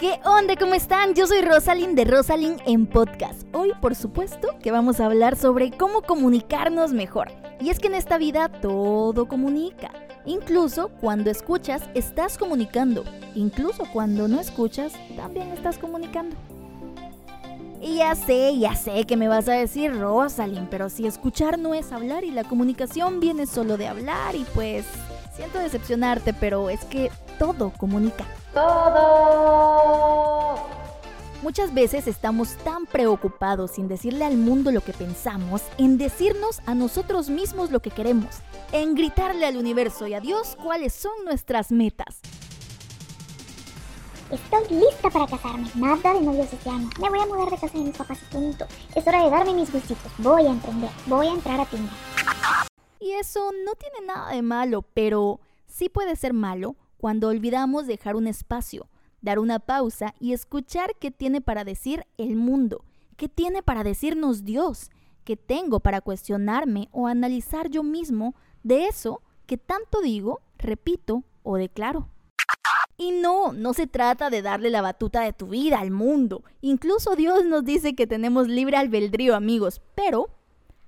¿Qué onda? ¿Cómo están? Yo soy Rosalind de Rosalind en podcast. Hoy, por supuesto, que vamos a hablar sobre cómo comunicarnos mejor. Y es que en esta vida todo comunica. Incluso cuando escuchas, estás comunicando. Incluso cuando no escuchas, también estás comunicando. Y ya sé, ya sé que me vas a decir, Rosalind, pero si escuchar no es hablar y la comunicación viene solo de hablar y pues siento decepcionarte, pero es que todo comunica. Todo. Muchas veces estamos tan preocupados sin decirle al mundo lo que pensamos, en decirnos a nosotros mismos lo que queremos, en gritarle al universo y a Dios cuáles son nuestras metas. Estoy lista para casarme. Nada de novios este año. Me voy a mudar de casa de mis papás y punto. Es hora de darme mis gustitos. Voy a emprender. Voy a entrar a Tinder. Y eso no tiene nada de malo, pero sí puede ser malo cuando olvidamos dejar un espacio, dar una pausa y escuchar qué tiene para decir el mundo, qué tiene para decirnos Dios, qué tengo para cuestionarme o analizar yo mismo de eso que tanto digo, repito o declaro. Y no, no se trata de darle la batuta de tu vida al mundo. Incluso Dios nos dice que tenemos libre albedrío, amigos. Pero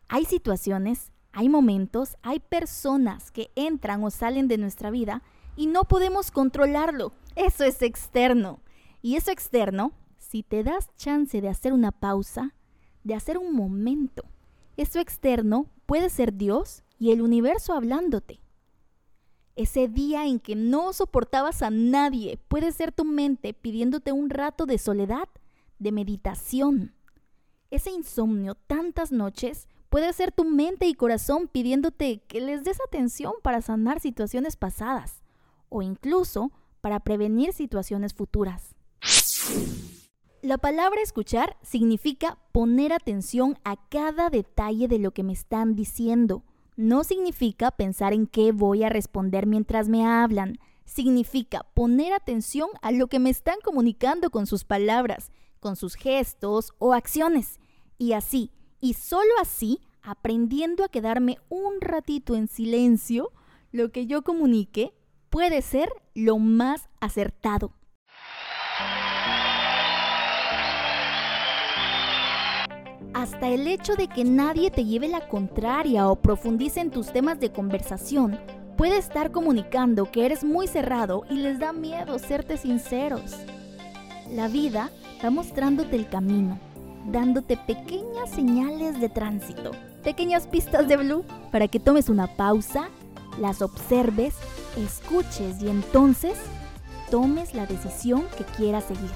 hay situaciones, hay momentos, hay personas que entran o salen de nuestra vida y no podemos controlarlo. Eso es externo. Y eso externo, si te das chance de hacer una pausa, de hacer un momento, eso externo puede ser Dios y el universo hablándote. Ese día en que no soportabas a nadie puede ser tu mente pidiéndote un rato de soledad, de meditación. Ese insomnio tantas noches puede ser tu mente y corazón pidiéndote que les des atención para sanar situaciones pasadas o incluso para prevenir situaciones futuras. La palabra escuchar significa poner atención a cada detalle de lo que me están diciendo. No significa pensar en qué voy a responder mientras me hablan. Significa poner atención a lo que me están comunicando con sus palabras, con sus gestos o acciones. Y así, y solo así, aprendiendo a quedarme un ratito en silencio, lo que yo comunique puede ser lo más acertado. Hasta el hecho de que nadie te lleve la contraria o profundice en tus temas de conversación puede estar comunicando que eres muy cerrado y les da miedo serte sinceros. La vida va mostrándote el camino, dándote pequeñas señales de tránsito, pequeñas pistas de blue para que tomes una pausa, las observes escuches y entonces tomes la decisión que quieras seguir.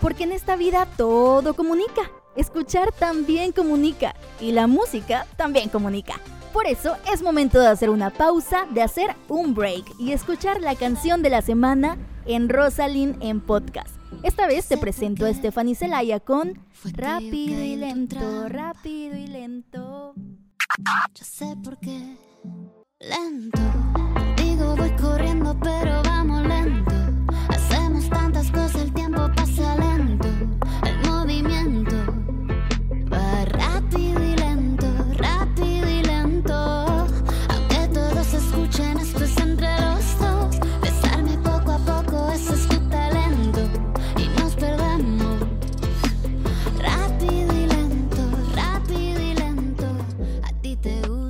Porque en esta vida todo comunica. Escuchar también comunica y la música también comunica. Por eso es momento de hacer una pausa, de hacer un break y escuchar la canción de la semana en Rosalind en podcast. Esta vez te presento a Stephanie Zelaya con Rápido y lento, rápido y lento. Yo sé por qué lento. Digo, voy corriendo, pero vamos lento.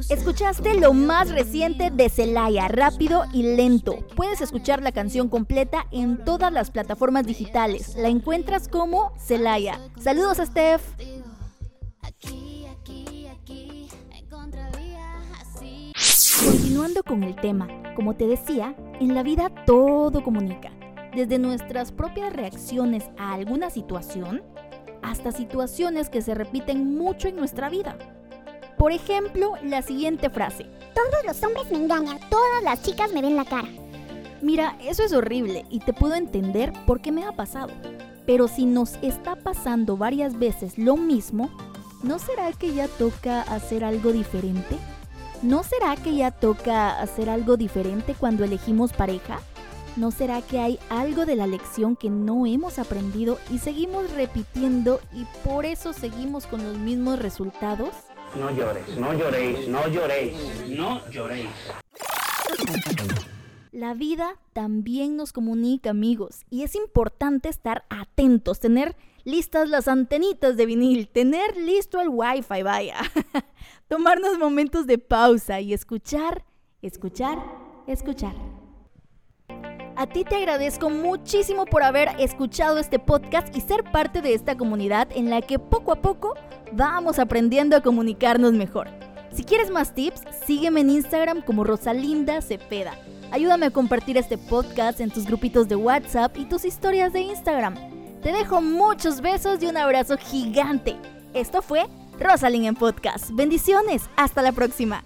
Escuchaste lo más reciente de Celaya, rápido y lento. Puedes escuchar la canción completa en todas las plataformas digitales. La encuentras como Celaya. Saludos Steph. Continuando con el tema, como te decía, en la vida todo comunica. Desde nuestras propias reacciones a alguna situación hasta situaciones que se repiten mucho en nuestra vida. Por ejemplo, la siguiente frase. Todos los hombres me engañan. Todas las chicas me ven la cara. Mira, eso es horrible y te puedo entender por qué me ha pasado. Pero si nos está pasando varias veces lo mismo, ¿no será que ya toca hacer algo diferente? ¿No será que ya toca hacer algo diferente cuando elegimos pareja? ¿No será que hay algo de la lección que no hemos aprendido y seguimos repitiendo y por eso seguimos con los mismos resultados? No llores, no lloréis, no lloréis, no lloréis. La vida también nos comunica, amigos, y es importante estar atentos, tener listas las antenitas de vinil, tener listo el wifi, vaya. Tomarnos momentos de pausa y escuchar, escuchar, escuchar. A ti te agradezco muchísimo por haber escuchado este podcast y ser parte de esta comunidad en la que poco a poco vamos aprendiendo a comunicarnos mejor. Si quieres más tips, sígueme en Instagram como Rosalinda Cepeda. Ayúdame a compartir este podcast en tus grupitos de WhatsApp y tus historias de Instagram. Te dejo muchos besos y un abrazo gigante. Esto fue Rosalind en Podcast. Bendiciones. Hasta la próxima.